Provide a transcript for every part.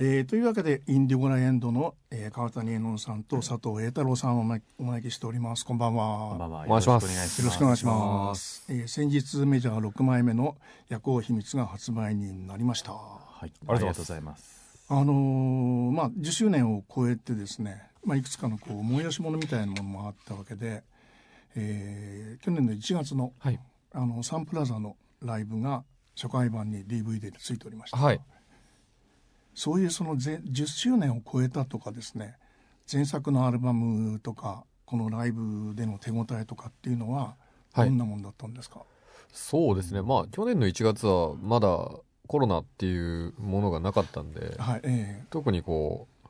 えー、というわけでインディゴラエンドの、えー、川谷絵音さんと佐藤栄太郎さんをお招きしております。こんばんは。こんばんは。お願いします。よろしくお願いします。えー、先日メジャー6枚目の夜行秘密が発売になりました。はい。ありがとうございます。あのー、まあ10周年を超えてですねまあいくつかのこう催し物みたいなものもあったわけで、えー、去年の1月の、はい、あのサンプラザのライブが初回版に DVD でついておりました、はいそういうその10周年を超えたとかですね前作のアルバムとかこのライブでの手応えとかっていうのはどんなもんだったんですか、はい、そうですね。まあ去年の1月はまだコロナっていうものがなかったんで、はいえー、特にこう、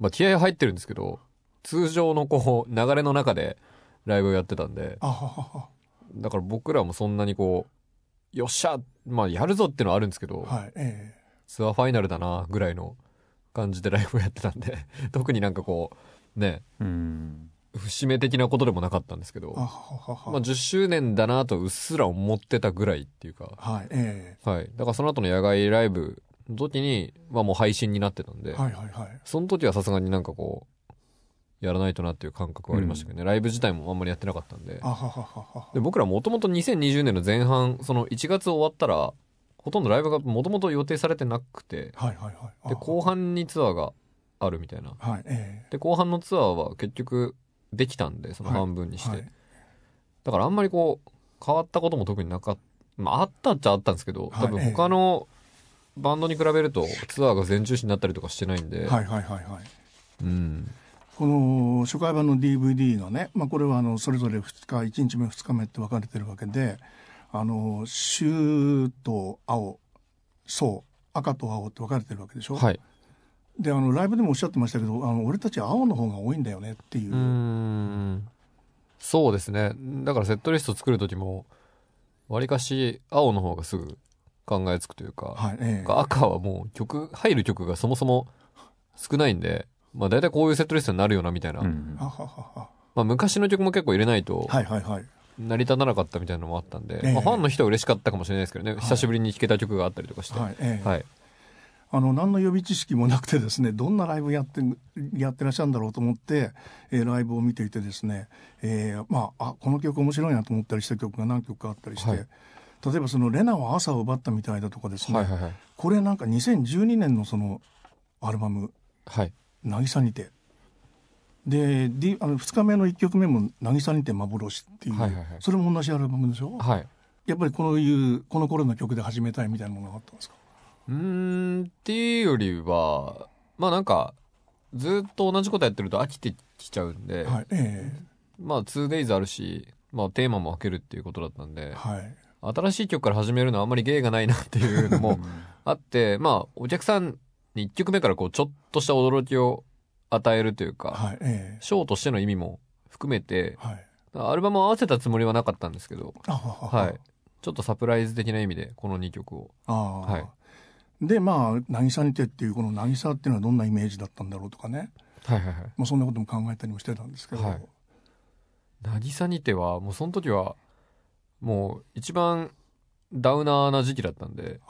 まあ、気合入ってるんですけど通常のこう流れの中でライブをやってたんでだから僕らもそんなにこうよっしゃまあやるぞっていうのはあるんですけど、はいえーツアーファイナルだなぐらいの感じでライブをやってたんで 特になんかこうね節目的なことでもなかったんですけどまあ、10周年だなとうっすら思ってたぐらいっていうか、はいえーはい、だからその後の野外ライブの時に、まあ、もう配信になってたんで、はいはいはい、その時はさすがになんかこうやらないとなっていう感覚はありましたけどね、うん、ライブ自体もあんまりやってなかったんで。で僕らもともと2020年の前半その1月終わったらほとんどライブがもともと予定されてなくて、はいはいはい、で後半にツアーがあるみたいな、はいえー、で後半のツアーは結局できたんでその半分にして、はい。はい、だからあんまりこう変わったことも特になかった。まああったっちゃあったんですけど多分他のバンドに比べるとツアーが全中止になったりとかしてないんで、はいはいはいはい。うん。この初回版の DVD がね、まあ、これはあのそれぞれ2日1日目2日目って分かれてるわけであの朱と青そう赤と青って分かれてるわけでしょ？はい、であのライブでもおっしゃってましたけどあの俺たち青の方が多いんだよねっていう。うん。そうですね。だからセットリスト作る時もわりかし青の方がすぐ考えつくというか、はいえー、赤はもう曲入る曲がそもそも少ないんで、まあ、大体こういうセットリストになるよなみたいな、うん、まあ、昔の曲も結構入れないと、はいはいはい、成り立たなかったみたいなのもあったんで、えー、まあ、ファンの人は嬉しかったかもしれないですけどね、はい、久しぶりに弾けた曲があったりとかして。はい、えーはい、あの何の予備知識もなくてですね どんなライブやってやってらっしゃるんだろうと思って、えー、ライブを見ていてですね、えー、まああこの曲面白いなと思ったりした曲が何曲かあったりして、はい、例えばその「レナは朝を奪ったみたいだ」とかですね、はいはいはい、これなんか2012年のそのアルバム「はい、渚にて」で、D、あの2日目の1曲目も「渚にて幻」っていう、はいはいはい、それも同じアルバムでしょ、はい、やっぱりこういうこの頃の曲で始めたいみたいなものがあったんですか？うんっていうよりはまあなんかずっと同じことやってると飽きてきちゃうんで、はいえー、まあ 2days あるし、まあ、テーマも分けるっていうことだったんで、はい、新しい曲から始めるのはあんまり芸がないなっていうのもあってまあお客さんに1曲目からこうちょっとした驚きを与えるというか、はいえー、ショーとしての意味も含めて、はい、アルバムを合わせたつもりはなかったんですけど、はい、ちょっとサプライズ的な意味でこの2曲を。はい、でまあ「渚にて」っていうこの「渚」っていうのはどんなイメージだったんだろうとかね、はいはいはい。まあ、そんなことも考えたりもしてたんですけど。はい。渚にてはもうその時はもう一番ダウナーな時期だったんで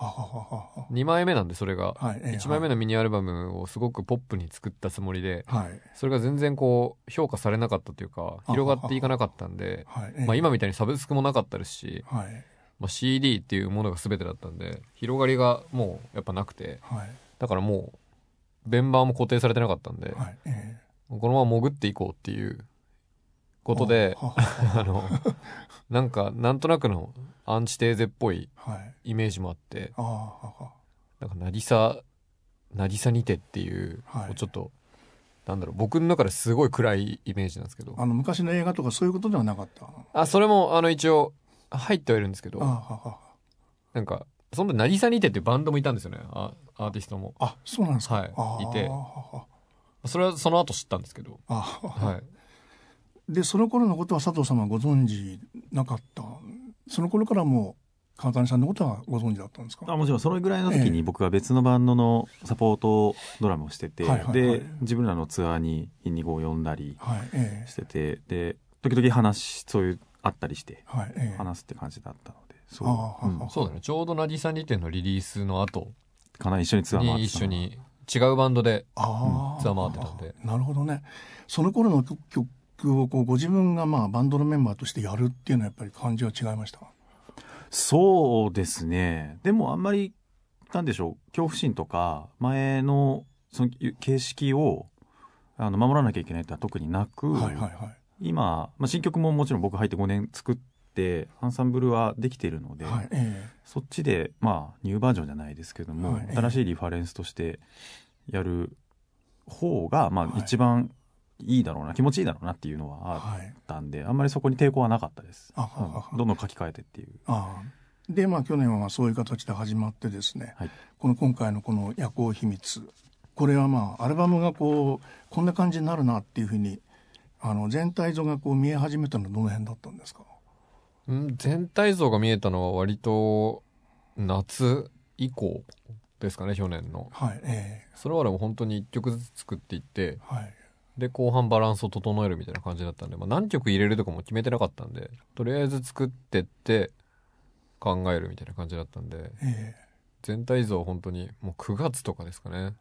2枚目なんでそれが、はい1枚目のミニアルバムをすごくポップに作ったつもりで、はい、それが全然こう評価されなかったというか広がっていかなかったんで、まあ、今みたいにサブスクもなかったですし、はい。まあ、CD っていうものが全てだったんで広がりがもうやっぱなくて、はい、だからもうベンバーも固定されてなかったんで、このまま潜っていこうっていうことで あのなんかなんとなくのアンチテーゼっぽいイメージもあって、はい、なんか渚渚にてっていう、はい、ちょっとなんだろう僕の中ですごい暗いイメージなんですけど。あの昔の映画とかそういうことではなかった？あそれもあの一応入ってはいるんですけど。なんかその渚にてっていうバンドもいたんですよね。アアーティストも。あそうなんですか、はい、いて。それはその後知ったんですけど。はい。でその頃のことは佐藤様はご存知なかったその頃からも川谷さんのことはご存知だったんですか？あもちろん。そのぐらいの時に僕は別のバンドのサポートドラムをしてて、で自分らのツアーにインディゴを呼んだりしてて、はい、で時々話そういうあったりして、話すって感じだったのでそう,、うん、そうだね。ちょうど「渚にて」のリリースの後かな。一緒にツアーに一緒に違うバンドでツアー回ってたんで。なるほどね。その頃の曲をこうご自分がまあバンドのメンバーとしてやるっていうのはやっぱり感じは違いました？そうですね。でもあんまり、なんでしょう、恐怖心とか、前のその形式をあの守らなきゃいけないってのは特になく、はいはいはい、今、まあ、新曲ももちろん僕入って5年作ってアンサンブルはできているので、はいえー、そっちでまあニューバージョンじゃないですけども、はい、新しいリファレンスとしてやる方がまあ一番いいだろうな気持ちいいだろうなっていうのはあったんで、あんまりそこに抵抗はなかったです。どんどん書き換えてっていう。でまあ去年はまあそういう形で始まってですね、はい、この今回のこの「夜行秘密」これはまあアルバムがこうこんな感じになるなっていうふうにあの全体像がこう見え始めたのはどの辺だったんですか？ん全体像が見えたのは割と夏以降ですかね去年の、はいえー、それまでも本当に1曲ずつ作っていって、はい、で後半バランスを整えるみたいな感じだったんで、まあ、何曲入れるとかも決めてなかったんでとりあえず作ってって考えるみたいな感じだったんで、えー、全体像は本当にもう9月とかですかね。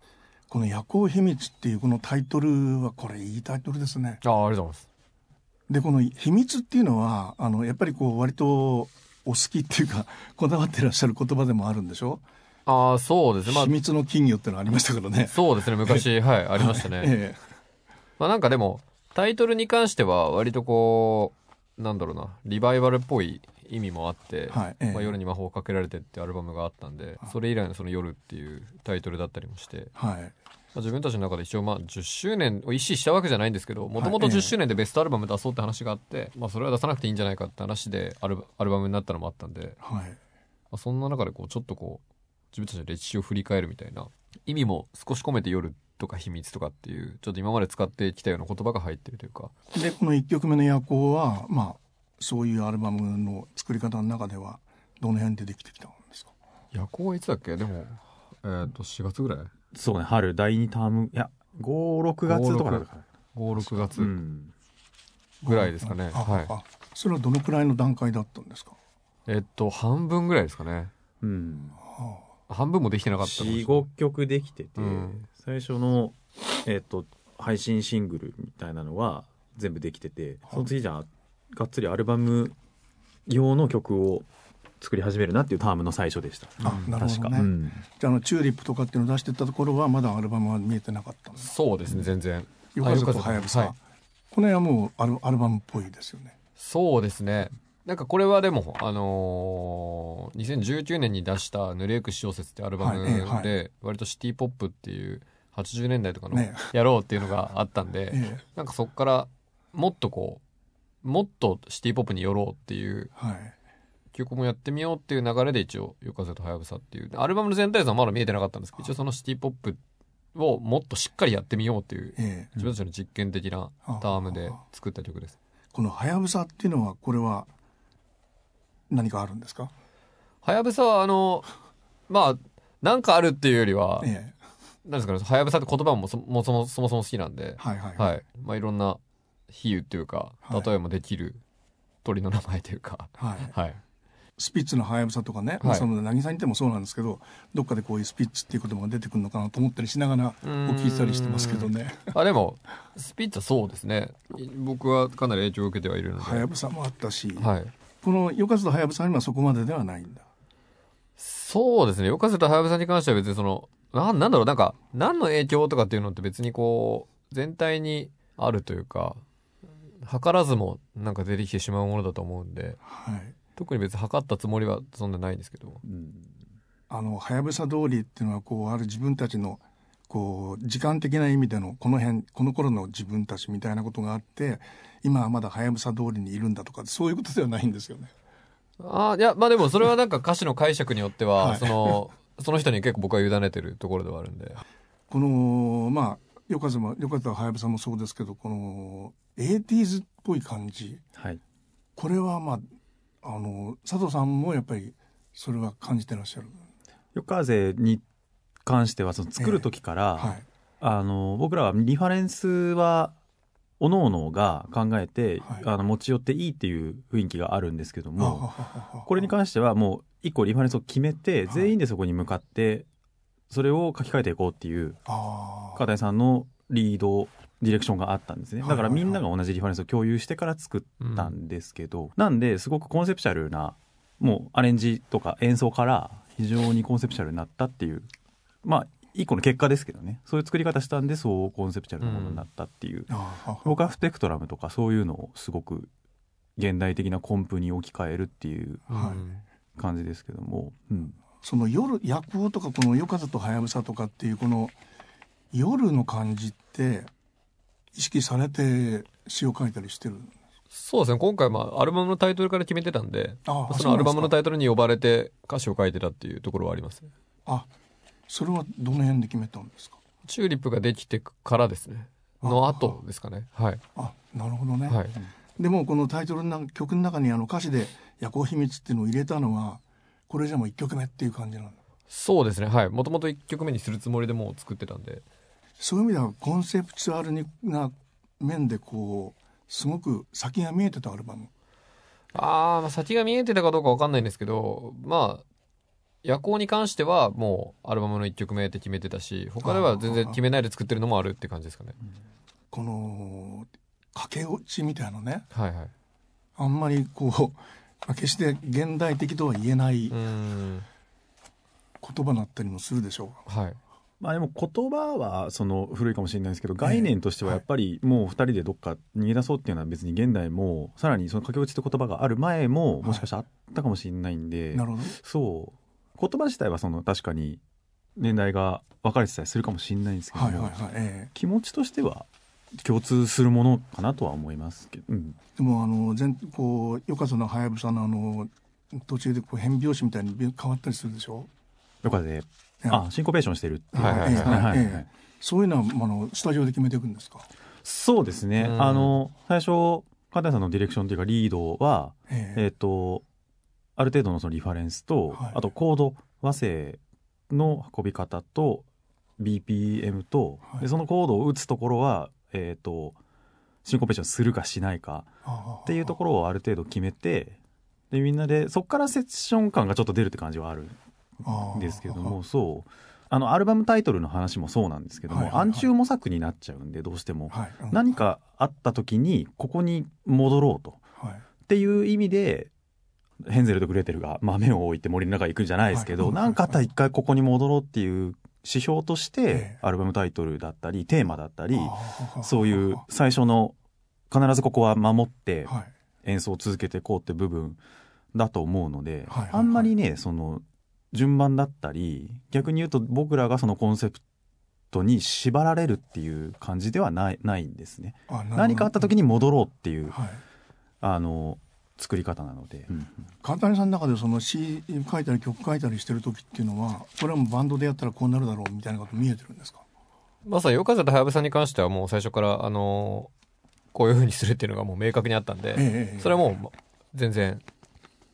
この「夜行秘密」っていうこのタイトルはこれいいタイトルですね。あありがとうございます。でこの秘密っていうのはあのやっぱりこう割とお好きっていうか こだわってらっしゃる言葉でもあるんでしょ？ああそうですね、まあ、秘密の金魚ってのありましたからね。そうですね。昔はいありましたね、ええ、まあなんかでもタイトルに関しては割とこうなんだろうなリバイバルっぽい意味もあって、はいええ、まあ、夜に魔法をかけられてってアルバムがあったんで、それ以来のその夜っていうタイトルだったりもして、はい、まあ、自分たちの中で一応まあ10周年を意識したわけじゃないんですけどもともと10周年でベストアルバム出そうって話があって、まあ、それは出さなくていいんじゃないかって話でアルアルバムになったのもあったんで、はい。まあ、そんな中でこうちょっとこう自分たちの歴史を振り返るみたいな意味も少し込めて夜とか秘密とかっていうちょっと今まで使ってきたような言葉が入ってるというか。でこの1曲目の「夜行は」まあそういうアルバムの作り方の中ではどの辺でできてきたんですか？夜行はいつだっけ？でもえっ、ー、と4月ぐらい？そうね春第2タームいや56月とかだから。56月ぐらいですかね、はい。それはどのくらいの段階だったんですか？えっと半分ぐらいですかね。うん。半分もできてなかった45曲できてて、うん、最初のえっと配信シングルみたいなのは全部できててその次じゃあがっつりアルバム用の曲を作り始めるなっていうタームの最初でした。あ、なるほどね。うん、じゃあのチューリップとかっていうのを出してたところはまだアルバムは見えてなかったそうですね、全然。よかずとはやぶさ。はい、この辺はもうアルアルバムっぽいですよね。そうですね。なんかこれはでも、あのー、2019年に出した「ぬれゆく小説」ってアルバムで、割とシティ・ポップっていう80年代とかのやろうっていうのがあったんで、ね、なんかそこからもっとこうもっとシティ・ポップに寄ろうっていう、はい。曲もやってみようっていう流れで一応「夜風とはやぶさ」っていうアルバムの全体像はまだ見えてなかったんですけど一応そのシティ・ポップをもっとしっかりやってみようっていう、え自分たちの実験的なタームで作った曲です。この「はやぶさ」っていうのはこれは何かあるんですか？はやぶさはあのまあなんかあるっていうよりは、ええ、なんですかねはやぶさって言葉もそもそもそもそも好きなんで、はいはい、はい、まあ、いろんな比喩っていうか例えもできる鳥の名前というか、はい、はい。スピッツのはやぶさとかね、はい、その渚にいてもそうなんですけどどっかでこういうスピッツっていう言葉が出てくるのかなと思ったりしながらお聞きしたりしてますけどね。あでもスピッツはそうですね。僕はかなり影響を受けてはいるので。はやぶさもあったし、はい、この「よかずとはやぶさ」にはそこまでではないんだ。そうですね。よかずとはやぶさに関しては別にそのななんだろうなんか何の影響とかっていうのって別にこう全体にあるというか図らずもなんか出てきてしまうものだと思うんで、はい、特に別に測ったつもりはそんなないんですけど、うん、あのはやぶさ通りっていうのはこうある自分たちのこう時間的な意味でのこの辺この頃の自分たちみたいなことがあって今はまだはやぶさ通りにいるんだとかそういうことではないんですよね。あいやまあでもそれはなんか歌詞の解釈によっては、はい、そのその人に結構僕は委ねてるところではあるんで。このまあよかずもよかったはやぶさもそうですけどこの 80s っぽい感じ、はい、これはまああの佐藤さんもやっぱりそれは感じてらっしゃる？夜風に関してはその作る時から、えーはい、あの僕らはリファレンスはおのおのが考えて、はい、あの持ち寄っていいっていう雰囲気があるんですけどもこれに関してはもう一個リファレンスを決めて、全員でそこに向かってそれを書き換えていこうっていう片谷さんのリードディレクションがあったんですね。だからみんなが同じリファレンスを共有してから作ったんですけど、なんですごくコンセプチュアルなもうアレンジとか演奏から非常にコンセプチュアルになったっていうまあ一個の結果ですけどね。そういう作り方したんでそうコンセプチュアルなものになったっていう、うん、僕はスペクトラムとかそういうのをすごく現代的なコンプに置き換えるっていう感じですけども、うん、その夜夜行とかこの「夜風とはやぶさ」とかっていうこの夜の感じって意識されて詩を書いたりしてるそうですね。今回まあアルバムのタイトルから決めてたんでそのアルバムのタイトルに呼ばれて歌詞を書いてたっていうところはありますね。あそれはどの辺で決めたんですか？チューリップができてからですね。の後ですかね。はい。あなるほどね、はい、でもこのタイトルの曲の中にあの歌詞で「夜行秘密」っていうのを入れたのはこれじゃもう1曲目っていう感じなのそうですね。はい。もともと1曲目にするつもりでもう作ってたんで。そういう意味ではコンセプチュアルな面でこうすごく先が見えてたアルバム。ああ先が見えてたかどうか分かんないんですけどまあ夜行に関してはもうアルバムの1曲目って決めてたし他では全然決めないで作ってるのもあるって感じですかね。この駆け落ちみたいなね、はいはい、あんまりこう決して現代的とは言えない言葉だったりもするでしょう。はい。まあでも言葉はその古いかもしれないですけど概念としてはやっぱりもう2人でどっか逃げ出そうっていうのは別に現代もさらにその駆け落ちって言葉がある前ももしかしたらあったかもしれないんで、なるほど。そう言葉自体はその確かに年代が分かれてたりするかもしれないんですけども、はいはいはいえー、気持ちとしては共通するものかなとは思いますけど、うん、でもあの全こうよかそのはやぶさのあの途中でこう変拍子みたいに変わったりするでしょ？よかであシンコペーションしてるっていう、はいはいはい。そういうのはあのスタジオで決めていくんですか？そうですね、あの最初片谷さんのディレクションというかリードは、えー、えーとある程度のそのリファレンスと、はい、あとコード和声の運び方と BPM と、はい、でそのコードを打つところは、えーと、シンコペーションするかしないかっていうところをある程度決めてでみんなでそこからセッション感がちょっと出るって感じはあるんですけどもそう。あのアルバムタイトルの話もそうなんですけども、はいはいはい、暗中模索になっちゃうんでどうしても、はい。うん、何かあった時にここに戻ろうと、はい、っていう意味でヘンゼルとグレーテルが豆を置いて森の中行くんじゃないですけど、何、はい、かあったら一回ここに戻ろうっていう指標として、アルバムタイトルだったり、テーマだったり、そういう最初の必ずここは守って演奏を続けていこうって部分だと思うので、あんまりね、その順番だったり、逆に言うと僕らがそのコンセプトに縛られるっていう感じではないないんですね。何かあった時に戻ろうっていう、はい、あの、作り方なので、うん川谷さんの中でその詩書いたり曲書いたりしてる時っていうのはこれはもうバンドでやったらこうなるだろうみたいなこと見えてるんですか？まさに夜風とはやぶさに関してはもう最初からあのこういうふうにするっていうのがもう明確にあったんで、ええ、それはもう全然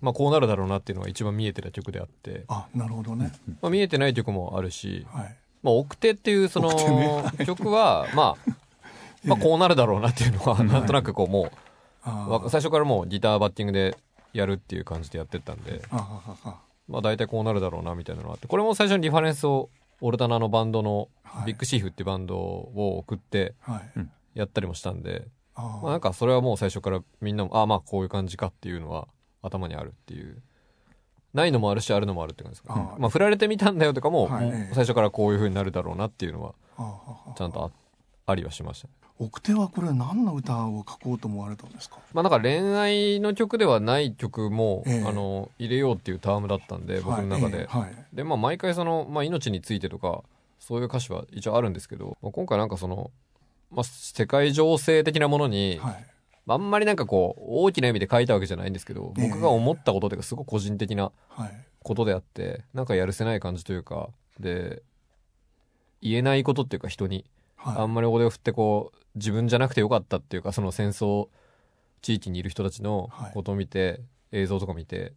まあこうなるだろうなっていうのが一番見えてた曲であって。あなるほどね、まあ、見えてない曲もあるし、はい、まあ奥手っていうその曲はまあまあこうなるだろうなっていうのはなんとなくこうもう最初からもうギターバッティングでやるっていう感じでやってったんで。まあ大体こうなるだろうなみたいなのがあってこれも最初にリファレンスをオルタナのバンドのビッグシーフっていうバンドを送ってやったりもしたんで、まあなんかそれはもう最初からみんなもああまあこういう感じかっていうのは頭にあるっていう。ないのもあるしあるのもあるって感じですか、まあ振られてみたんだよとかも,、最初からこういうふうになるだろうなっていうのはちゃんとありはしました、奥手はこれ何の歌を書こうと思われたんですか？まあなんか恋愛の曲ではない曲も、えー、あの入れようっていうタームだったんで僕の中で、はいえ。ーはい、でまあ毎回その、まあ、命についてとかそういう歌詞は一応あるんですけど、まあ、今回なんかその、まあ、世界情勢的なものに、はい、あんまりなんかこう大きな意味で書いたわけじゃないんですけど、僕が思ったことというかすごく個人的なことであって、なんかやるせない感じというかで言えないことっていうか人にあんまりおを振ってこう自分じゃなくてよかったっていうかその戦争地域にいる人たちのことを見て、はい、映像とか見て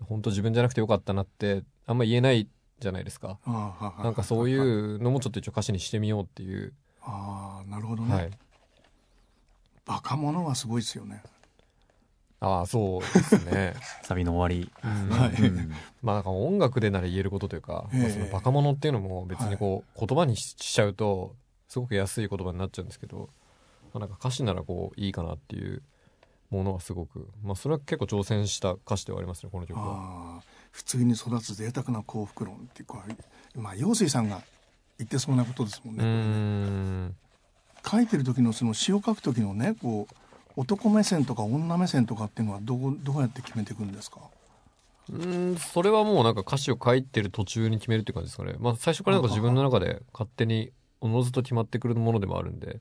本当自分じゃなくてよかったなってあんま言えないじゃないですか。なんかそういうのもちょっと一応歌詞にしてみようっていう。ああなるほどね、はい、バカ者はすごいですよね。ああそうですね。サビの終わり、うんはい。うん。まあなんか音楽でなら言えることというか、ええ。まあそのバカ者っていうのも別にこう言葉にしちゃうとすごく安い言葉になっちゃうんですけど、まあ、なんか歌詞ならこういいかなっていうものはすごくまあそれは結構挑戦した歌詞ではありますねこの曲は。普通に育つ贅沢な幸福論っていうかまあ陽水さんが言ってそうなことですもんね。ん書いてる時のその詩を書く時のねこう男目線とか女目線とかっていうのはどうどうやって決めていくんですか？うーんそれはもうなんか歌詞を書いてる途中に決めるっていう感じですかね。まあ最初からなんか自分の中で勝手におのずと決まってくるものでもあるんで、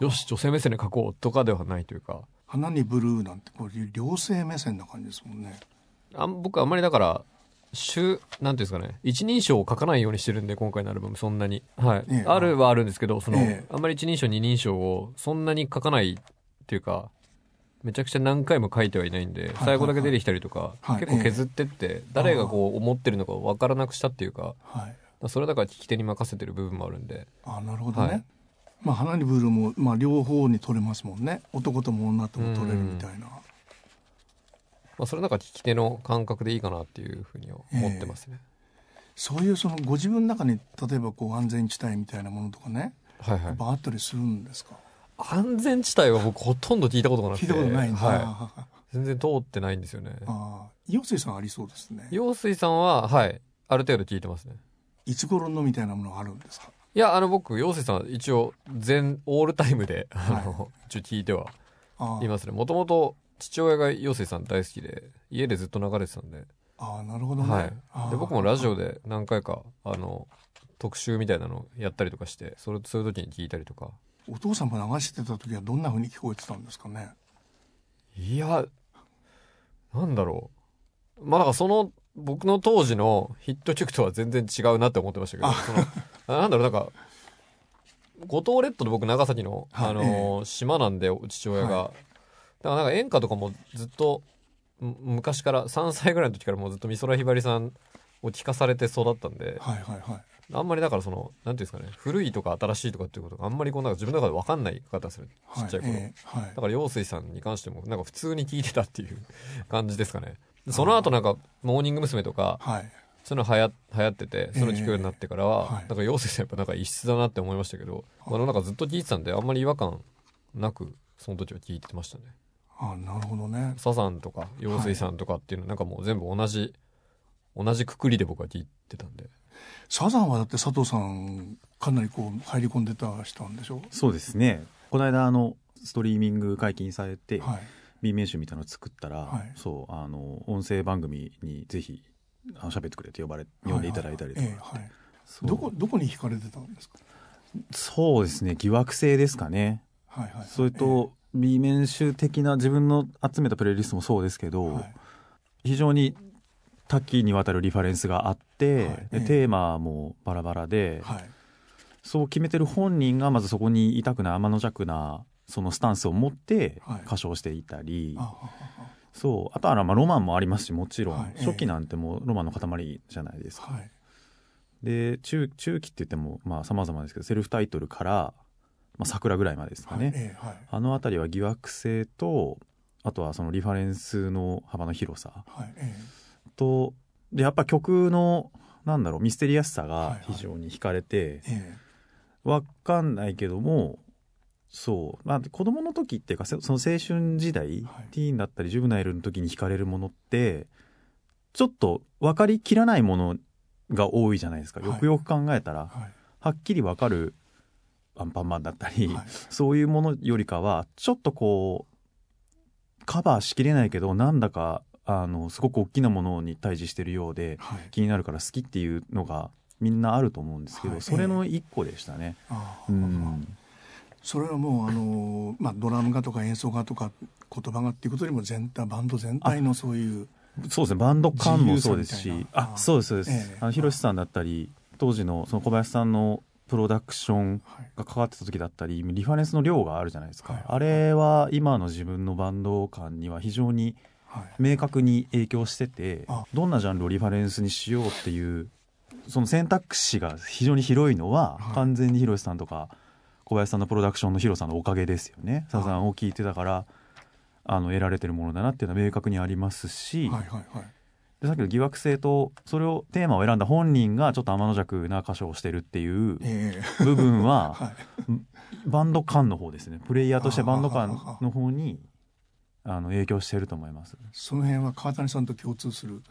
よし女性目線で書こうとかではないというか、花にブルーなんてこういう両性目線な感じですもんね。あん僕あんまりだから、週、なんていうんですかね、一人称を書かないようにしてるんで、今回のアルバムそんなに。はい。ええあるはあるんですけど、その、ええあんまり一人称二人称をそんなに書かないっていうか、めちゃくちゃ何回も書いてはいないんで、はい最後だけ出てきたりとか、はい結構削ってって、誰がこう思ってるのか分からなくしたっていうか、はい。それだから聞き手に任せてる部分もあるんで、あなるほどね。はいまあ花にブルーもまあ両方に取れますもんね。男とも女とも取れるみたいな。まあそれなんか聞き手の感覚でいいかなっていうふうに思ってますね。そういうそのご自分の中に例えばこう安全地帯みたいなものとかね、はいはい。あったりするんですか？安全地帯は僕ほとんど聞いたことがなくて。聞いたことないんだ。はい。あ全然通ってないんですよね。あ、陽水さんありそうですね。陽水さんは、はい、ある程度聞いてますね。いつ頃のみたいなものがあるんですか？いや、あの、僕、陽水さんは一応、全、オールタイムで、あはいの、一応聞いてはいますね。もともと、父親が陽水さん大好きで、家でずっと流れてたんで、ああなるほどね。はい。で、僕もラジオで何回か、あの、特集みたいなのやったりとかして、それ、そういう時に聞いたりとか。お父さんも流してた時はどんな風に聞こえてたんですかね？いや、なんだろう。まあ、だからその、僕の当時のヒット曲とは全然違うなって思ってましたけど、その、あなんだろう、なんか、五島列島で僕長崎の、はいあのー島なんで、父親が。はだからなんか演歌とかもずっと、む昔から、3歳ぐらいの時からもうずっと美空ひばりさんを聞かされて育ったんで、はいはいはい。あんまりだからその、なんていうんですかね、古いとか新しいとかっていうことがあんまりこうなんか自分の中で分かんない方でする。ちっちゃい頃。はいだから陽水さんに関してもなんか普通に聞いてたっていう感じですかね。その後なんかモーニング娘。とかはい。そういうの流行流行っててそれを聞くようになってからは、ええはいなんか陽水さんやっぱなんか異質だなって思いましたけど、まあ、なんかずっと聞いてたんであんまり違和感なくその時は聞いてましたね。ああなるほどね。サザンとか陽水さんとかっていうのなんかもう全部同じ同じくくりで僕は聞いてたんで。サザンはだって佐藤さんかなりこう入り込んでたしたんでしょ？そうですねこの間あのストリーミング解禁されて、はい。B 面集みたいなの作ったら、はい。そうあの音声番組にぜひあの喋ってくれって呼ばれ呼んでいただいたりとか、どこどこに惹かれてたんですか？そうですね疑惑性ですかね。はいはいはい。それと、B 面集的な自分の集めたプレイリストもそうですけど、ええはい。非常に多岐にわたるリファレンスがあって、はい。でええ。テーマもバラバラで、はい。そう決めてる本人がまずそこにいたくない天の弱なそのスタンスを持ってはい。歌唱していたり、あああそう。あとはまあロマンもありますしもちろん、はい。ええ初期なんてもうロマンの塊じゃないですか。あはい。で中中期って言ってもまあ様々ですけどセルフタイトルから、まあ、桜ぐらいまでですかね、あの辺りは疑惑性とあとはそのリファレンスの幅の広さ。とでやっぱ曲のなんだろうミステリアスさはいがはい。非常に惹かれて、ええ。わかんないけどもそう、まあ、子供の時っていうかそその青春時代、はい。ティーンだったりジュブナイルの時に惹かれるものってちょっと分かりきらないものが多いじゃないですか、はい。よくよく考えたらはい。はっきり分かるアンパンマンだったり、はい。そういうものよりかはちょっとこうカバーしきれないけどなんだかあのすごく大きなものに対峙してるようではい。気になるから好きっていうのがみんなあると思うんですけど、はい。それの一個でしたね。ああうんそれはもうあのまあドラムがとか演奏がとか言葉がっていうことよりも全体バンド全体のそういうそうですね。バンド感もそうですし。あそうですそうです、ええ。あのひろしさんだったり当時のその小林さんのプロダクションはい。が関わってた時だったりリファレンスの量があるじゃないですか、はい。あれは今の自分のバンド感には非常にはい。明確に影響しててあ。どんなジャンルをリファレンスにしようっていうその選択肢が非常に広いのは、はい。完全にひろしさんとか小林さんのプロダクションの広さのおかげですよね。サザンを聴いてたからあの得られてるものだなっていうのは明確にありますし、はいはいはい、でさっきの疑惑性とそれをテーマを選んだ本人がちょっと天の弱な箇所をしてるっていう部分は、はい、バンド感の方ですね。プレイヤーとしてバンド感の方にあの影響してると思います。その辺は川谷さんと共通する。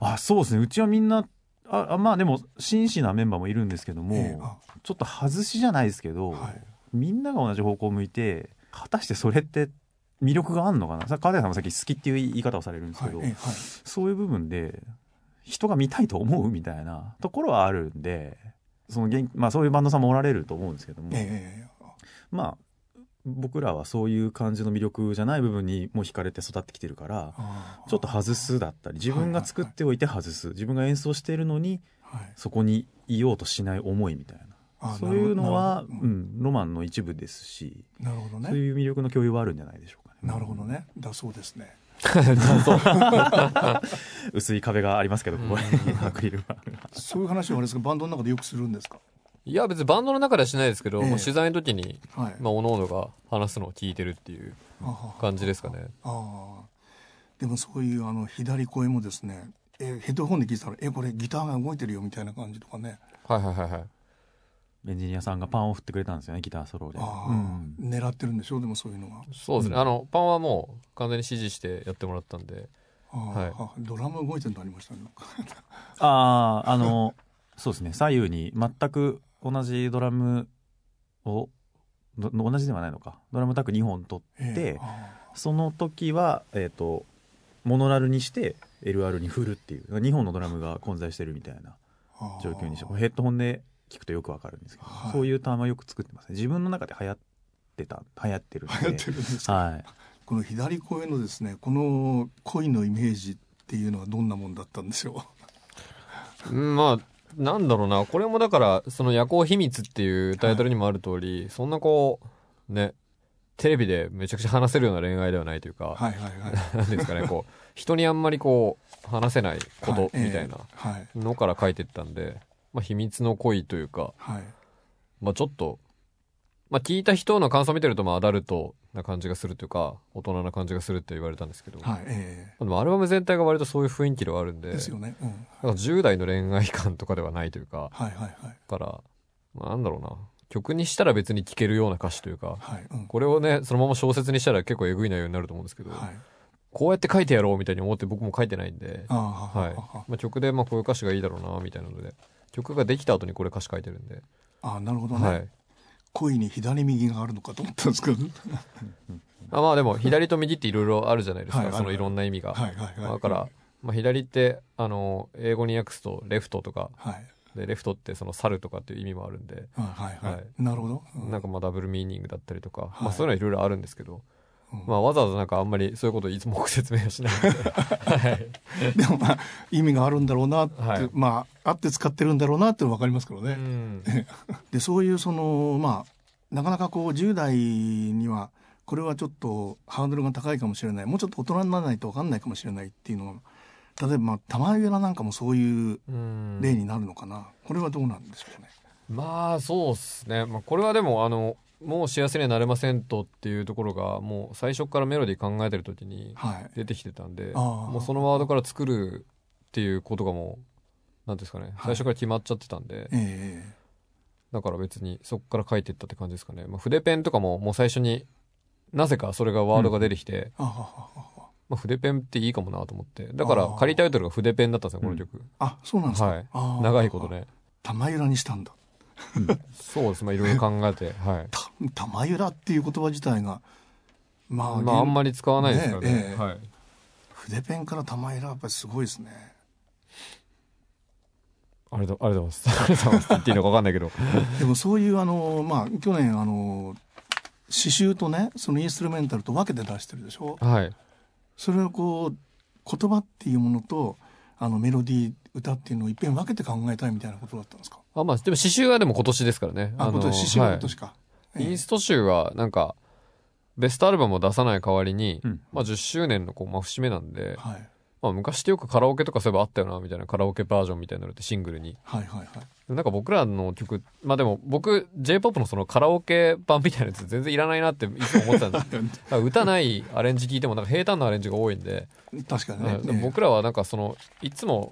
あそうですね。うちはみんなあまあでも真摯なメンバーもいるんですけども、えー、ちょっと外しじゃないですけど、はい、みんなが同じ方向を向いて果たしてそれって魅力があるのかな？川谷さんもさっき好きっていう言い方をされるんですけど、はいはい、そういう部分で人が見たいと思うみたいなところはあるんでそのまあ、そういうバンドさんもおられると思うんですけども、えー、まあ僕らはそういう感じの魅力じゃない部分にも惹かれて育ってきてるからちょっと外すだったり自分が作っておいて外す、自分が演奏しているのに、そこにいようとしない思いみたいな。そういうのは、うん、ロマンの一部ですしなるほど、ね、そういう魅力の共有はあるんじゃないでしょうかね。なるほどね。だそうですね。薄い壁がありますけど、ここ。に アクリルは。そういう話はあれですか、バンドの中でよくするんですか？いや、別にバンドの中ではしないですけど、ええ、取材の時に、はい、まあ、おのおのが話すのを聞いてるっていう感じですかね。ああ。でもそういう、あの、左声もですね、え、ヘッドホンで聞いたら、え、これギターが動いてるよみたいな感じとかね。はいはいはいはい。エンジニアさんがパンを振ってくれたんですよねギターソロで、うん、狙ってるんでしょうでもそういうのは。そうですね、うん、あのパンはもう完全に指示してやってもらったんで、はい、ドラム動いてるのありましたね あああのそうですね。左右に全く同じドラムを同じではないのか。ドラムタック2本取って、その時はえっ、ー、とモノラルにして LR に振るっていう。2本のドラムが混在してるみたいな状況にしてヘッドホンで聞くとよくわかるんですけど、はい、そういうターンはよく作ってますね自分の中で流行ってた流行ってるんで。流行ってるんですはい、この左声のですねこの恋のイメージっていうのはどんなもんだったんでしょう？まあなんだろうな。これもだからその「夜行秘密」っていうタイトルにもある通り、はい、そんなこうねテレビでめちゃくちゃ話せるような恋愛ではないというか、はいはいはい、なんですかねこう人にあんまりこう話せないことみたいなのから書いてったんで、まあ、秘密の恋というか、はい、まあちょっと、まあ聞いた人の感想を見てると、まあアダルトな感じがするというか、大人な感じがするって言われたんですけど、はいえー、でもアルバム全体が割とそういう雰囲気ではあるんで、ですよね。うん、だから10代の恋愛感とかではないというか、はいはいはい。から、まあなんだろうな。曲にしたら別に聴けるような歌詞というか、はいうん、これをね、そのまま小説にしたら結構えぐい内容になると思うんですけど、はい、こうやって書いてやろうみたいに思って僕も書いてないんで、はい。まあ、曲でまあこういう歌詞がいいだろうなみたいなので曲ができた後にこれ歌詞書いてるんで。あなるほどね、はい、恋に左右があるのかと思ったんですけど。あまあでも左と右っていろいろあるじゃないですか、はい、そのいろんな意味が、はいはいはい、だから、まあ、左ってあの英語に訳すとレフトとか、はい、でレフトってその猿とかっていう意味もあるんで、はいはいはい、なるほど、うん、なんかまあダブルミーニングだったりとか、まあそういうのはいろいろあるんですけど、まあ、わざわざなんかあんまりそういうこといつも説明はしない。ので、はい、でもまあ意味があるんだろうなって、はい、まああって使ってるんだろうなって分かりますけどね。うん、でそういうそのまあなかなかこう10代にはこれはちょっとハードルが高いかもしれない。もうちょっと大人にならないと分かんないかもしれないっていうのが例えばまあ玉浦なんかもそういう例になるのかな。これはどうなんでしょうね。まあそうっすね、まあ、これはでもあのもう幸せにはなれませんとっていうところがもう最初からメロディー考えてる時に出てきてたんで、はい、もうそのワードから作るっていうことがもう何ですかね、最初から決まっちゃってたんで、えー、だから別にそこから書いていったって感じですかね、まあ、筆ペンとかももう最初になぜかそれがワードが出てきて、うん、まあ、筆ペンっていいかもなと思ってだから仮タイトルが筆ペンだったんですよこの曲、うん、あそうなんですか、はい、長いことね。玉色にしたんだそうですまあいろいろ考えてはい玉ゆらっていう言葉自体がまあ、まあ、あんまり使わないですからね、ねえー、はい、筆ペンから玉ゆらやっぱりすごいですねありがとうございます。ありがとうございます。言っていいのか分かんないけど。でもそういうあの、まあ、去年あの、詩集とね、そのインストゥルメンタルと分けて出してるでしょ。はい。それをこう、言葉っていうものと、あのメロディー歌っていうのをいっぺん分けて考えたいみたいなことだったんですか？あまあでも詩集はでも今年ですからね。あ今年詩集は今年か、はい、インスト集はなんかベストアルバムを出さない代わりに、うん、まあ10周年のこう、まあ、節目なんで、はい、まあ、昔ってよくカラオケとかそういえばあったよなみたいなカラオケバージョンみたいなのってシングルに。はいはいはい。なんか僕らの曲まあでも僕 j p o p のそのカラオケ版みたいなやつ全然いらないなっていつも思ってたんです。歌ないアレンジ聞いてもなんか平坦なアレンジが多いんで、確かにね、うんでも僕らはなんかそのいつも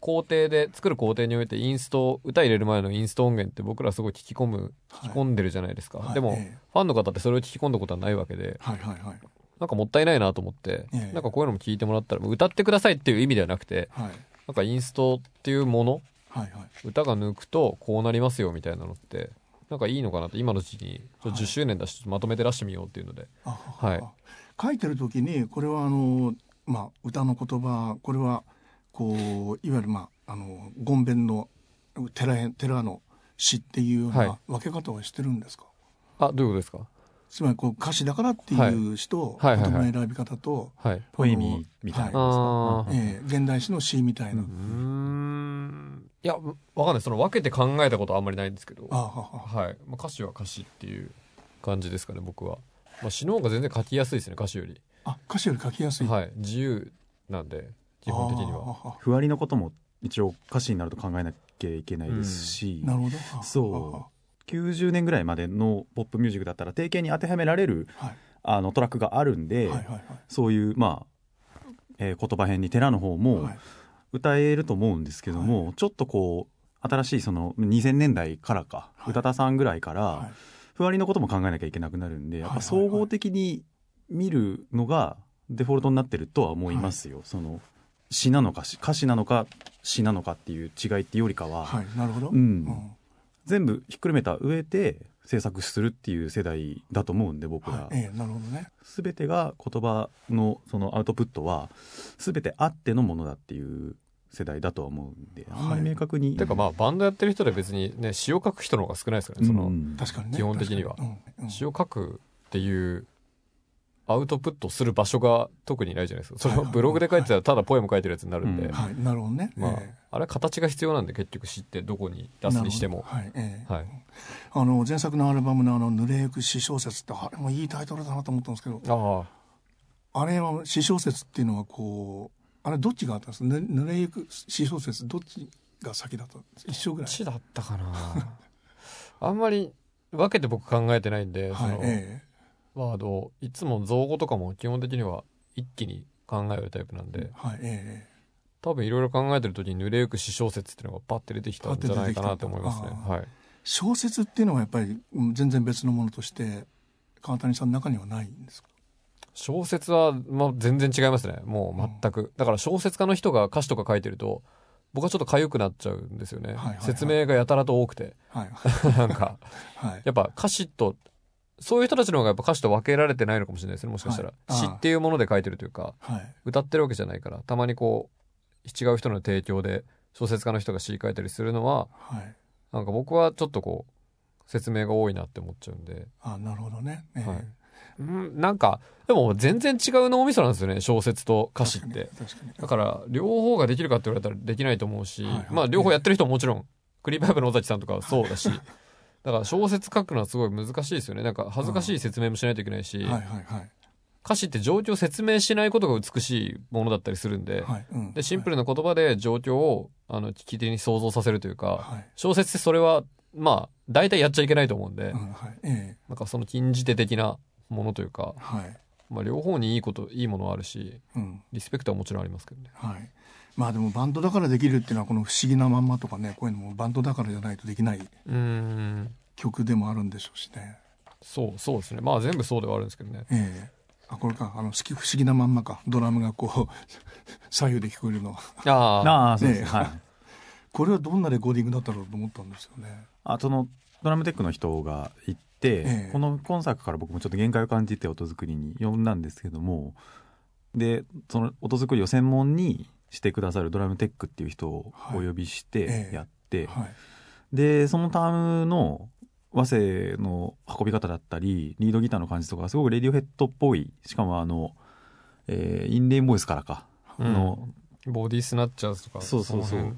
工程で作る工程においてインスト歌入れる前のインスト音源って僕らすごい聞き込む聞き込んでるじゃないですか、はい。でも、ええ。ファンの方ってそれを聞き込んだことはないわけで。はいはいはい。なんかもったいないなと思って、ええ。なんかこういうのも聞いてもらったら歌ってくださいっていう意味ではなくてはい。なんかインストっていうものはいはい。歌が抜くとこうなりますよみたいなのってなんかいいのかなって今の時期にちょっとはい10周年だしまとめて出してみようっていうので、あはい。書いてる時にこれはあの、まあ、歌の言葉これはこういわゆる、まあ、あの権弁の寺へ寺の詩っていうようはな分け方をしてるんですか、あどういうことですか？つまりこう歌詞だからっていう詩と、はい。はい。はい。はい言葉の選び方と、はい。ポエミーみたいな。あー。ええ現代詩の詩みたいな、うーん。いやわかんない。その分けて考えたことはあんまりないんですけど。あはははい、まあ、歌詞は歌詞っていう感じですかね僕は、まあ、詩の方が全然書きやすいですね歌詞より。あ歌詞より書きやすい、はい。自由なんで基本的には。はふわりのことも一応歌詞になると考えなきゃいけないですし、なるほど。そう。90年ぐらいまでのポップミュージックだったら定型に当てはめられるはい。あのトラックがあるんで、はいはいはい。そういうまあ、えー言葉編に寺の方もはい。歌えると思うんですけども、ちょっとこう新しいその2000年代からか、はい。宇多田さんぐらいから、はい。ふわりのことも考えなきゃいけなくなるんで、やっぱはい。はいはい総合的に見るのがデフォルトになってるとは思いますよ。その詩なのか詩歌詞なのか詩なのかっていう違いっていうよりかは、はいなるほど、うん。全部ひっくるめた上で制作するっていう世代だと思うんで僕ら、はい。ええなるほどね。全てが言葉のそのアウトプットは全てあってのものだっていう世代だとは思うんであんまり明確に、てかまあバンドやってる人で別にね詩を書く人の方が少ないですからねその、うん確かにね。基本的には。確かに。うん。詩を書くっていうアウトプットする場所が特にないじゃないですか。それをブログで書いてたらただポエム書いてるやつになるんで、うんはい。なるほどね、まあええ。あれは形が必要なんで結局詩ってどこに出すにしても。はい。ええ。はい。あの前作のアルバムの「あの濡れゆく詩小説」ってあれもいいタイトルだなと思ったんですけど。ああ。あれは詩小説っていうのはこうあれどっちがあったんですか、ね、濡れゆく詩小説どっちが先だったんですか？一緒ぐらい。詩だったかな？あんまり分けて僕考えてないんで、はい。そのえワードをいつも造語とかも基本的には一気に考えるタイプなんえではいええ多分いろいろ考えてる時に濡れゆく詩小説っていうのがパッて出てきたんじゃないかなと思いますね。はい。小説っていうのはやっぱりうん全然別のものとして川谷さんの中にはないんですか？小説は、まあ、全然違いますね。もう全く、だから小説家の人が歌詞とか書いてると僕はちょっと痒くなっちゃうんですよね、はいはいはい。説明がやたらと多くて。はい。なんかはい。やっぱ歌詞とそういう人たちの方がやっぱ歌詞と分けられてないのかもしれないですねもしかしたら、はい。っていうもので書いてるというかはい。歌ってるわけじゃないからたまにこう違う人の提供で小説家の人が詩書いたりするのははい。なんか僕はちょっとこう説明が多いなって思っちゃうんで、あなるほどね、ええ。はい。うん、なんかでも全然違う脳みそなんですよね小説と歌詞って。だから両方ができるかって言われたらできないと思うし、はいはい。まあ両方やってる人ももちろんクリーパイプの尾崎さんとかはそうだしだから小説書くのはすごい難しいですよね。なんか恥ずかしい説明もしないといけないし、はいはいはい。歌詞って状況を説明しないことが美しいものだったりするんで,、はい。うん。でシンプルな言葉で状況をあの聞き手に想像させるというか、はい。小説ってそれはまあ大体やっちゃいけないと思うんで、うん。はい。ええ。なんかその禁じ手的なものというか、はい。まあ、両方にいいこといいものはあるしうん。リスペクトはもちろんありますけどね。はいまあでもバンドだからできるっていうのはこの「不思議なまんま」とかねこういうのもバンドだからじゃないとできない曲でもあるんでしょうしね。そうそうですね。まあ全部そうではあるんですけどね。ええ。あこれかあの不思議なまんまか。ドラムがこう 左右で聞こえるの。ああああそうです、ね。はい。これはどんなレコーディングだったろうと思ったんですよね。あそのドラムテックの人が行って、ええ。この今作から僕もちょっと限界を感じて音作りに呼んだんですけどもでその音作りを専門にしてくださるドラムテックっていう人をお呼びしてええ。やって、はい。でそのタームの和声の運び方だったりリードギターの感じとかすごくレディオヘッドっぽいしかもあの、えーインレインボイスからか、うん。のボディスナッチャーズとかそうそうそう。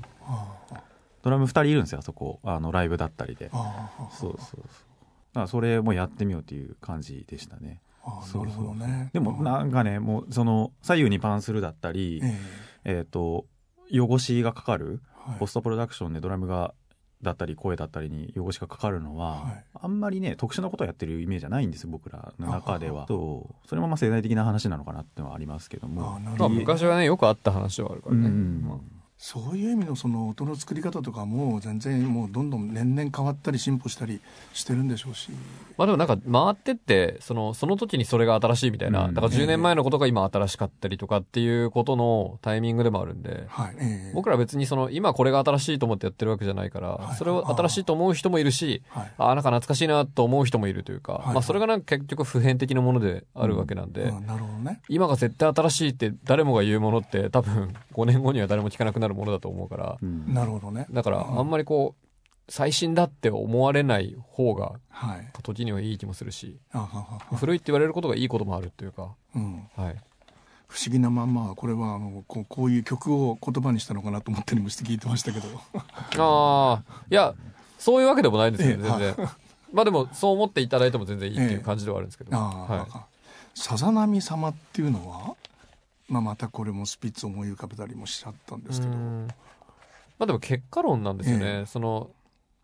ドラム2人いるんですよあそこ。あのライブだったりで。ああそうそうそう。だからそれもやってみようっていう感じでしたね。ああなるそうそう。ほどね。でもなんかねもうその左右にパンするだったり、ええっ、ー、と汚しがかかる、はい、ポストプロダクションでドラムがだったり声だったりに汚しがかかるのは、はい、あんまりね特殊なことをやってるイメージじゃないんですよ僕らの中では。とそれもまあ世代的な話なのかなってのはありますけども。まあ、昔はねよくあった話はあるからね、うん、まあそういう意味のその音の作り方とかも全然もうどんどん年々変わったり進歩したりしてるんでしょうし。まあでもなんか回ってって、その、その時にそれが新しいみたいな、うん、だから10年前のことが今新しかったりとかっていうことのタイミングでもあるんで、はいえー、僕ら別にその、今これが新しいと思ってやってるわけじゃないから、はい、それを新しいと思う人もいるし、はい、ああ、なんか懐かしいなと思う人もいるというか、はい、まあそれがなんか結局普遍的なものであるわけなんで、うん、なるほどね。今が絶対新しいって誰もが言うものって多分5年後には誰も聞かなくなるものだと思うから、うん、なるほどね。だからあんまりこう最新だって思われない方が時にはいい気もするし、はい、古いって言われることがいいこともあるっていうか、うん、はい。不思議なまんまこれはあのこうこういう曲を言葉にしたのかなと思ったりもして聞いてましたけど。ああいやそういうわけでもないんですよね、全然、まあでもそう思っていただいても全然いいっていう感じではあるんですけど、はい、さざ波様っていうのは、まあ、またこれもスピッツ思い浮かべたりもしちゃったんですけど。まあでも結果論なんですよね。ええ、その、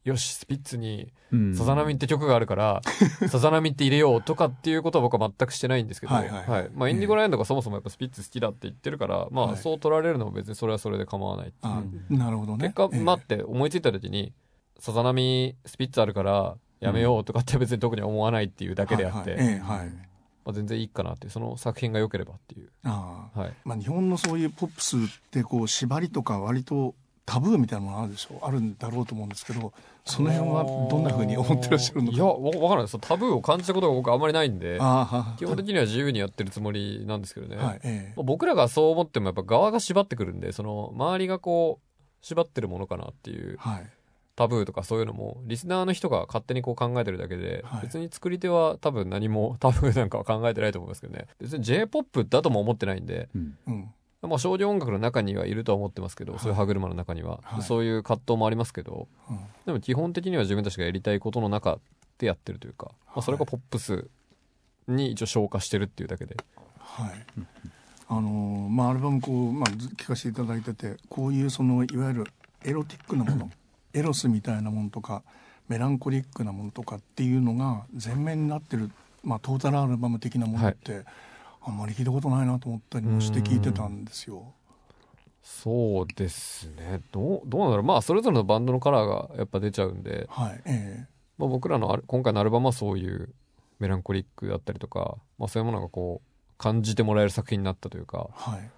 よし、スピッツに、さざ波って曲があるから、さざ波って入れようとかっていうことは僕は全くしてないんですけど、はい、はいはい、まあインディゴラインドがそもそもやっぱスピッツ好きだって言ってるから、まあそう取られるのも別にそれはそれで構わないっていう。なるほどね。結果、待って思いついた時に、さざ波スピッツあるからやめようとかって別に特に思わないっていうだけであって、はい、はいまあ、全然いいかなっていうその作品が良ければっていう。あ、はい。まあ、日本のそういうポップスってこう縛りとか割とタブーみたいなものあるでしょ？うあるんだろうと思うんですけどその辺はどんなふうに思ってらっしゃるの？かいやわからないです。タブーを感じたことが僕あんまりないんで基本的には自由にやってるつもりなんですけどね、はいええ、僕らがそう思ってもやっぱ側が縛ってくるんでその周りがこう縛ってるものかなっていう、はい、タブーとかそういうのもリスナーの人が勝手にこう考えてるだけで、はい、別に作り手は多分何もタブーなんかは考えてないと思いますけどね。別に J-POP だとも思ってないんで、うん。うん。まあ、少女音楽の中にはいるとは思ってますけど、はい、そういう歯車の中には、はい、そういう葛藤もありますけど、うん、でも基本的には自分たちがやりたいことの中でやってるというか、まあ、それがポップスに一応消化してるっていうだけで。はい。あのー、まあ、アルバムこう、まあ、聞かせていただいててこういうそのいわゆるエロティックなものエロスみたいなものとかメランコリックなものとかっていうのが前面になってる、まあ、トータルアルバム的なものって、はい。あんまり聞いたことないなと思ったりもして聞いてたんですよ。そうですね。どうどうなんだろう。まあそれぞれのバンドのカラーがやっぱ出ちゃうんで、はいえーまあ、僕らの今回のアルバムはそういうメランコリックだったりとか、まあ、そういうものがこう感じてもらえる作品になったというか、はい、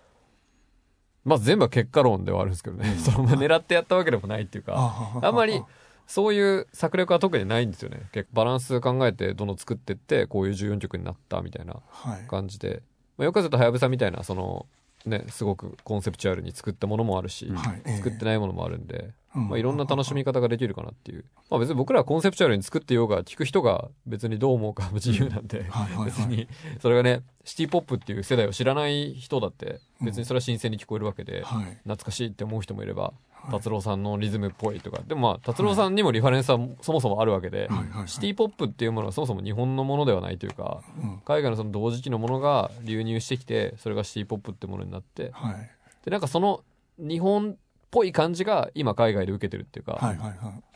まあ全部は結果論ではあるんですけどね、うん、その狙ってやったわけでもないっていうかあんまりそういう策略は特にないんですよね。結構バランス考えてどんどん作ってって、こういう14曲になったみたいな感じで。はい、まあ、よくすると、はやぶさみたいな、その、ね、すごくコンセプチュアルに作ったものもあるし、はい、作ってないものもあるんで、まあ、いろんな楽しみ方ができるかなっていう。まあ別に僕らはコンセプチュアルに作ってようが、聞く人が別にどう思うか自由なんで、別に、それがね、シティポップっていう世代を知らない人だって、別にそれは新鮮に聞こえるわけで、懐かしいって思う人もいれば、達郎さんのリズムっぽいとか。でもまあ達郎さんにもリファレンスはそもそもあるわけで、シティポップっていうものはそもそも日本のものではないというか、海外のその同時期のものが流入してきてそれがシティポップってものになって、でなんかその日本っぽい感じが今海外で受けてるっていうか、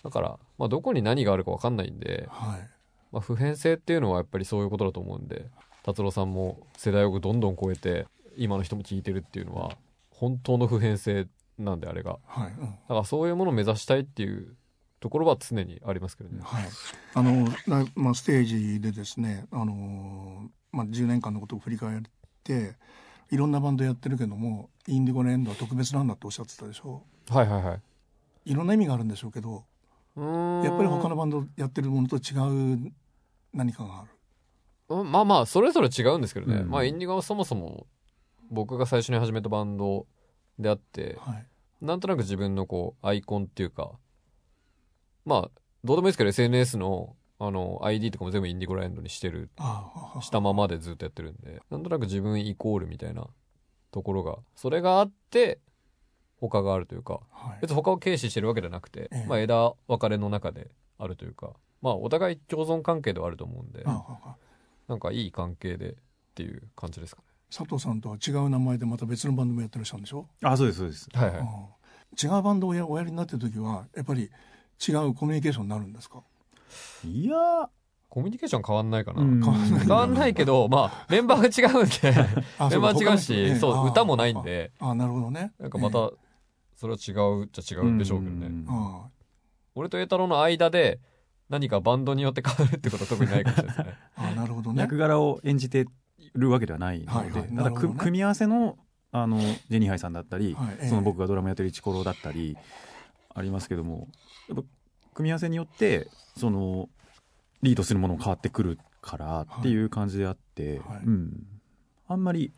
だから、まあ、どこに何があるか分かんないんで、まあ、普遍性っていうのはやっぱりそういうことだと思うんで達郎さんも世代をどんどん超えて今の人も聴いてるっていうのは本当の普遍性なんであれが、はいうん、だからそういうものを目指したいっていうところは常にありますけどね。はい、あのまあ、ステージでですね、あのまあ、10年間のことを振り返っていろんなバンドやってるけどもインディゴレンドは特別なんだっておっしゃってたでしょ？はいはいはい。いろんな意味があるんでしょうけどやっぱり他のバンドやってるものと違う何かがある。まあまあそれぞれ違うんですけどね、うん、まあインディゴはそもそも僕が最初に始めたバンドであって、はい、なんとなく自分のこうアイコンっていうかまあどうでもいいですけど SNS のあの ID とかも全部インディゴランドにしてるしたままでずっとやってるんでなんとなく自分イコールみたいなところがそれがあって他があるというか、はい、別に他を軽視してるわけじゃなくて、ええ、まあ、枝分かれの中であるというかまあお互い共存関係ではあると思うんでなんかいい関係でっていう感じですかね。佐藤さんとは違う名前でまた別のバンドもやってらっしゃるんでしょ？あそうですそうですはいはい、違うバンドをおやりになってる時はやっぱり違うコミュニケーションになるんですか？いやコミュニケーション変わんないかな。変わんないけど、まあ、メンバーが違うんで、メンバー違うし、そう、歌もないんで。あ、なるほどね。なんかまた、それは違うじゃ違うんでしょうけどね。俺と栄太郎の間で、何かバンドによって変わるってことは特にないかもしれないですね。あ、なるほどね。役柄を演じてるわけではないので、ただ、組み合わせの、あの、ジェニーハイさんだったり、その僕がドラマやってるイチコロだったり、ありますけども、やっぱ、組み合わせによって、その、リードするものも変わってくるからっていう感じであって、はい、うん、あんまり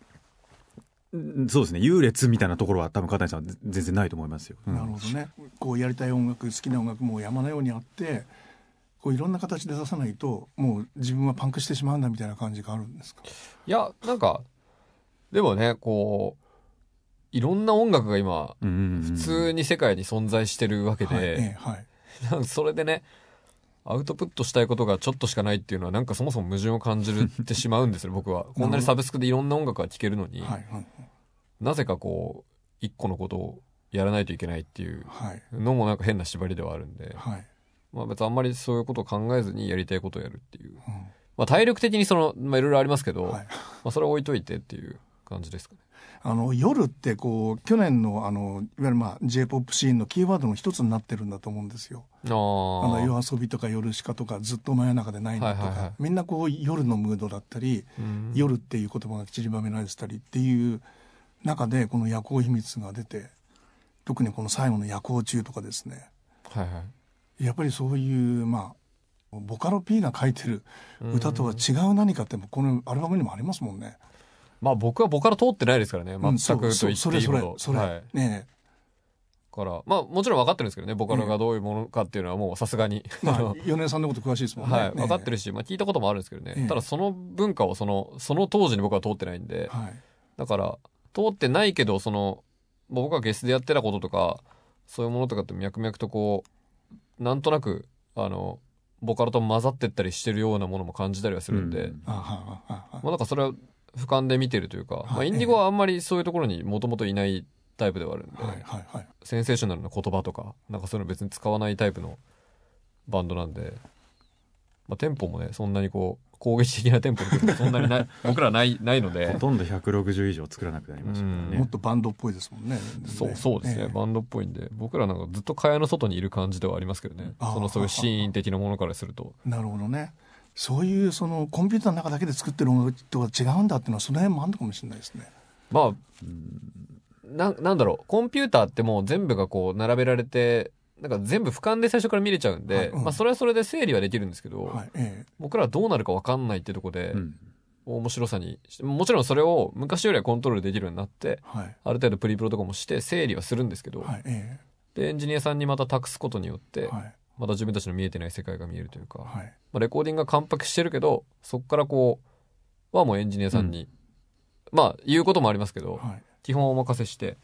そうですね。優劣みたいなところは多分片谷さんは全然ないと思いますよ。うん、なるほどね。こうやりたい音楽好きな音楽も山のようにあってこういろんな形で出さないともう自分はパンクしてしまうんだみたいな感じがあるんですか？いやなんかでもねこういろんな音楽が今、普通に世界に存在してるわけで、はいはい、それでねアウトプットしたいことがちょっとしかないっていうのはなんかそもそも矛盾を感じるってしまうんですよ僕は。こんなにサブスクでいろんな音楽が聴けるのに、はいはい、なぜかこう一個のことをやらないといけないっていうのもなんか変な縛りではあるんで、はい、まあ別にあんまりそういうことを考えずにやりたいことをやるっていう、うん、まあ体力的にその、まあいろいろありますけど、はい、まあそれは置いといてっていう感じですかね。あの夜ってこう去年のあのいわゆるまあ J−POP シーンのキーワードの一つになってるんだと思うんですよ。あの夜遊びとか夜しかとかずっと真夜中でないのとか、はいはいはい、みんなこう夜のムードだったり、夜っていう言葉が散りばめられてたりっていう中でこの夜行秘密が出て特にこの最後の夜行中とかですね、はいはい、やっぱりそういうまあボカロ P が書いてる歌とは違う何かってこのアルバムにもありますもんね。まあ僕はボカロ通ってないですからね、全くと言っていいほど。それそれ、それ。はい、ねから、まあもちろん分かってるんですけどね、ボカロがどういうものかっていうのはもうさすがに。まあ、米さんのこと詳しいですもんね。はい、分かってるし、まあ聞いたこともあるんですけどね。ただその文化をその、その当時に僕は通ってないんで、はい、だから、通ってないけど、その、僕がゲスでやってたこととか、そういうものとかって脈々とこう、なんとなく、あの、ボカロと混ざってったりしてるようなものも感じたりはするんで、うん、まあなんかそれは俯瞰で見てるというか、まあ、インディゴはあんまりそういうところにもともといないタイプではあるんで、はいはいはい、センセーショナルな言葉とか、なんかそういうの別に使わないタイプのバンドなんで、まあ、テンポもね、そんなにこう、攻撃的なテンポそんなにない、僕らない、ないので。ほとんど160以上作らなくなりましたね。もっとバンドっぽいですもんね。そう、そうですね、えー、バンドっぽいんで、僕らなんかずっと蚊帳の外にいる感じではありますけどね。その、そういうシーン的なものからすると。なるほどね。そういうそのコンピューターの中だけで作ってる音楽とは違うんだっていうのはその辺もあるのかもしれないですね。まあ、ななんだろうコンピューターってもう全部がこう並べられてなんか全部俯瞰で最初から見れちゃうんで、はい。うん、まあそれはそれで整理はできるんですけど、はい。ええ、僕らはどうなるか分かんないっていうところで、うん、面白さにもちろんそれを昔よりはコントロールできるようになって、はい、ある程度プリプロとかもして整理はするんですけど、え、でエンジニアさんにまた託すことによって、また自分たちの見えてない世界が見えるというか、はい、まあ、レコーディングが完璧してるけどそこからこうはもうエンジニアさんに、うん、まあ言うこともありますけど、はい、基本お任せして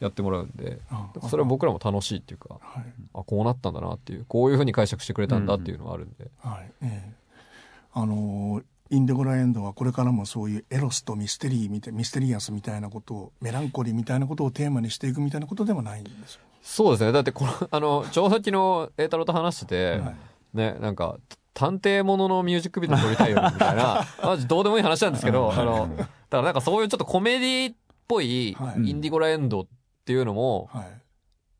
やってもらうんでそれは僕らも楽しいっていうか、はい、あこうなったんだなっていうこういうふうに解釈してくれたんだっていうのはあるんで。はい。えー、あのーインデゴラエンドはこれからもそういうエロスとミステリーみたいミステリアスみたいなことをメランコリーみたいなことをテーマにしていくみたいなことではないんですよ。そうですね。だってこの、あの、ちょうど昨日、栄太郎と話してて、はい、ね、なんか、探偵もののミュージックビデオ撮りたいよ、みたいな、マジどうでもいい話なんですけど、あの、だからなんかそういうちょっとコメディっぽいインディゴラエンドっていうのも、は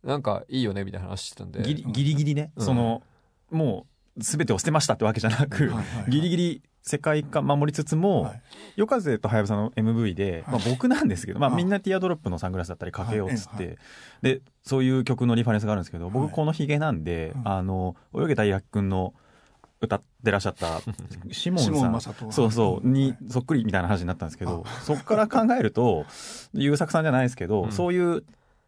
い、なんかいいよね、みたいな話してたんで。ギリギリギリね、うん、その、もう、すべてを捨てましたってわけじゃなく、ギリギリ世界観守りつつも、はい、夜風とはやぶさの MV で、まあ、僕なんですけど、まあ、みんなティアドロップのサングラスだったりかけようっつって、でそういう曲のリファレンスがあるんですけど僕このヒゲなんで、あの泳げたいやきくんの歌ってらっしゃった。シモンさん。そうそう。にそっくりみたいな話になったんですけどそこから考えると優作さんじゃないですけど、そういう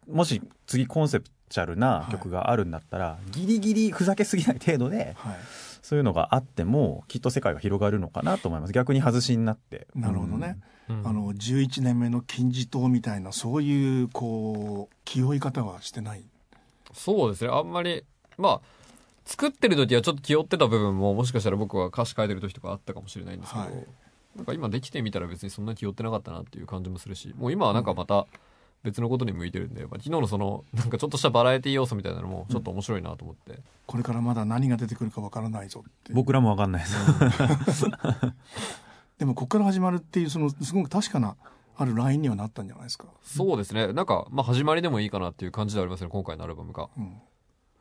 もし次コンセプチャルな曲があるんだったら、ギリギリふざけすぎない程度で、そういうのがあってもきっと世界が広がるのかなと思います。逆に外しになって。なるほどね、うん、あの11年目の金字塔みたいなそういうこう気負い方はしてない？そうですね。あんまりまあ作ってる時はちょっと気負ってた部分ももしかしたら僕は歌詞書いてる時とかあったかもしれないんですけど、はい、なんか今できてみたら別にそんな気負ってなかったなっていう感じもするしもう今はなんかまた別のことに向いてるんで、まあ、昨日のそのなんかちょっとしたバラエティ要素みたいなのもちょっと面白いなと思って、うん、これからまだ何が出てくるかわからないぞって。僕らもわかんないです。でもここから始まるっていうそのすごく確かなあるラインにはなったんじゃないですか。そうですね。なんか、まあ、始まりでもいいかなっていう感じではありますね今回のアルバムが、うん、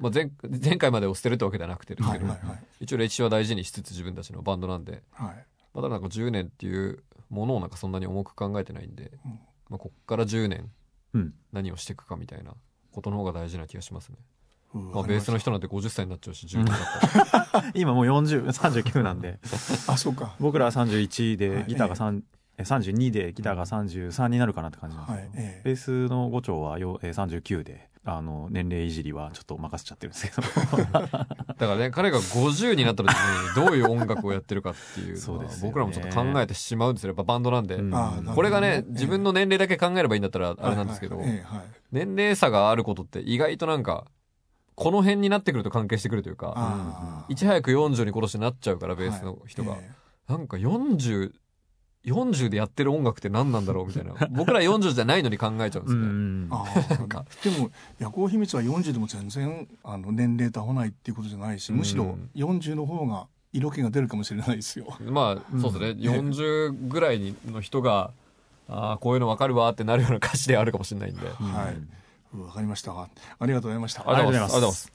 まあ前、前回までを捨てるってわけではなくてですけど、はいはいはい、一応歴史は大事にしつつ自分たちのバンドなんで、はい、まだなんか10年っていうものをなんかそんなに重く考えてないんで、うん、まあ、こっから10年何をしていくかみたいなことの方が大事な気がしますね。まあ、ベースの人なんて50歳になっちゃうし10年だったら。今もう4039なんで。あそうか。僕らは31でギターが3、え32でギターが33になるかなって感じなんですけど、はい。ええ、ベースの5丁はよ、え39であの年齢いじりはちょっと任せちゃってるんですけど。だからね彼が50になった時にどういう音楽をやってるかっていうのは僕らもちょっと考えてしまうんですよ。やっぱバンドなんで、うん、これがね自分の年齢だけ考えればいいんだったらあれなんですけど、年齢差があることって意外となんかこの辺になってくると関係してくるというかいち早く40に殺してなっちゃうからベースの人が、なんか40 40でやってる音楽って何なんだろうみたいな。僕ら40じゃないのに考えちゃうんですね。でも夜行秘密は40でも全然あの年齢と合わないっていうことじゃないしむしろ40の方が色気が出るかもしれないですよ。まあそうですね、うん、40ぐらいの人がああこういうの分かるわってなるような歌詞であるかもしれないんで、はい。わかりました。ありがとうございました。ありがとうございます